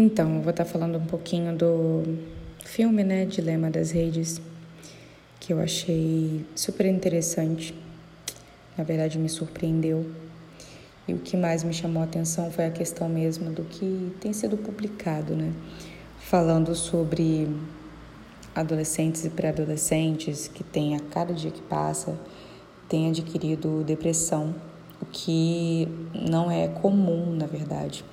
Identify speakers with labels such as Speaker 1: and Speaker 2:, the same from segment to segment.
Speaker 1: Então, eu vou estar falando um pouquinho do filme, né, Dilema das Redes, que eu achei super interessante. Na verdade, me surpreendeu. E o que mais me chamou a atenção foi a questão mesmo do que tem sido publicado, né? Falando sobre adolescentes e pré-adolescentes que têm a cada dia que passa têm adquirido depressão, o que não é comum, na verdade.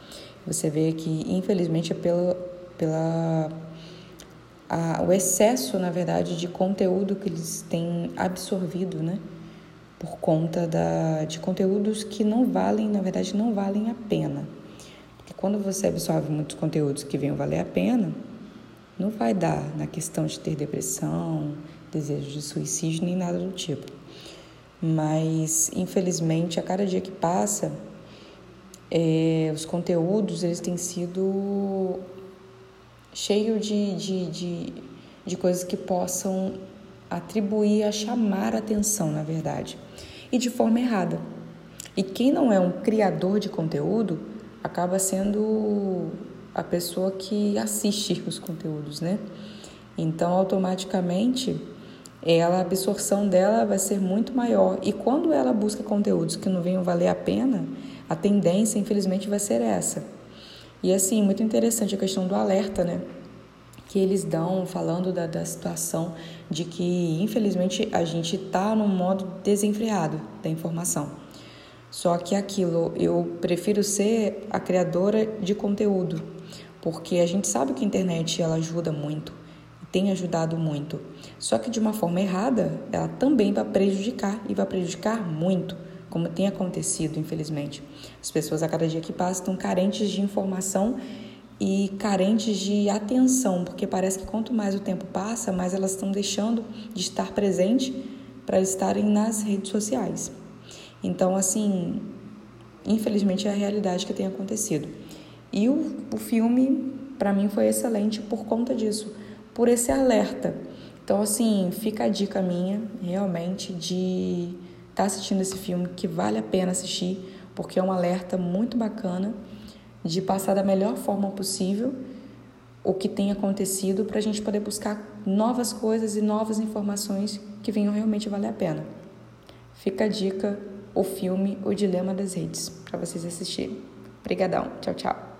Speaker 1: Você vê que, infelizmente, é pela, pela a, o excesso, na verdade, de conteúdo que eles têm absorvido, né? Por conta da, de conteúdos que não valem, na verdade, não valem a pena. Porque quando você absorve muitos conteúdos que venham valer a pena, não vai dar na questão de ter depressão, desejo de suicídio, nem nada do tipo. Mas, infelizmente, a cada dia que passa, é, os conteúdos eles têm sido cheios de, de, de, de coisas que possam atribuir a chamar atenção, na verdade, e de forma errada. E quem não é um criador de conteúdo acaba sendo a pessoa que assiste os conteúdos, né? Então, automaticamente, ela, a absorção dela vai ser muito maior. E quando ela busca conteúdos que não venham valer a pena, a tendência, infelizmente, vai ser essa. E assim, muito interessante a questão do alerta, né? Que eles dão falando da, da situação de que, infelizmente, a gente está num modo desenfreado da informação. Só que aquilo, eu prefiro ser a criadora de conteúdo, porque a gente sabe que a internet ela ajuda muito, tem ajudado muito. Só que de uma forma errada, ela também vai prejudicar e vai prejudicar muito como tem acontecido, infelizmente. As pessoas a cada dia que passa estão carentes de informação e carentes de atenção, porque parece que quanto mais o tempo passa, mais elas estão deixando de estar presente para estarem nas redes sociais. Então, assim, infelizmente é a realidade que tem acontecido. E o, o filme, para mim, foi excelente por conta disso, por esse alerta. Então, assim, fica a dica minha, realmente, de está assistindo esse filme, que vale a pena assistir, porque é um alerta muito bacana de passar da melhor forma possível o que tem acontecido para a gente poder buscar novas coisas e novas informações que venham realmente valer a pena. Fica a dica, o filme O Dilema das Redes, para vocês assistirem. Obrigadão. Tchau, tchau.